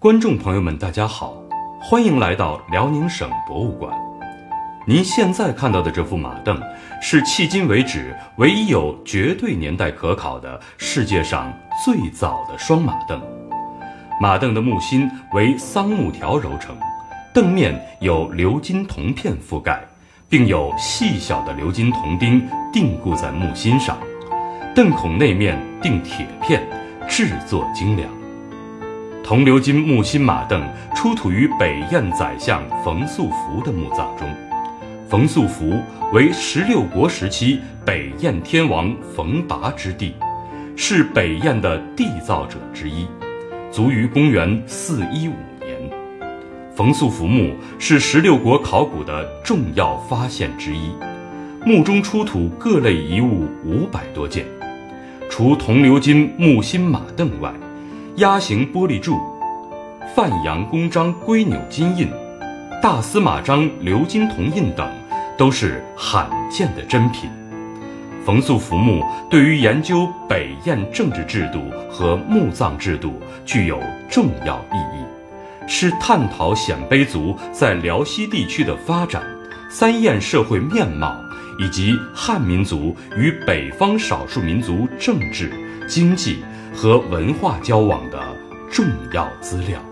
观众朋友们，大家好，欢迎来到辽宁省博物馆。您现在看到的这副马凳，是迄今为止唯一有绝对年代可考的世界上最早的双马凳。马凳的木心为桑木条揉成，凳面有鎏金铜片覆盖，并有细小的鎏金铜钉钉固在木心上，凳孔内面钉铁片，制作精良。铜鎏金木心马镫出土于北燕宰相冯素福的墓葬中。冯素福为十六国时期北燕天王冯拔之弟，是北燕的缔造者之一，卒于公元四一五年。冯素福墓是十六国考古的重要发现之一，墓中出土各类遗物五百多件，除铜鎏金木心马镫外，压形玻璃柱、范阳公章龟钮金印。大司马章鎏金铜印等，都是罕见的珍品。冯素福墓对于研究北燕政治制度和墓葬制度具有重要意义，是探讨鲜卑族在辽西地区的发展、三燕社会面貌以及汉民族与北方少数民族政治、经济和文化交往的重要资料。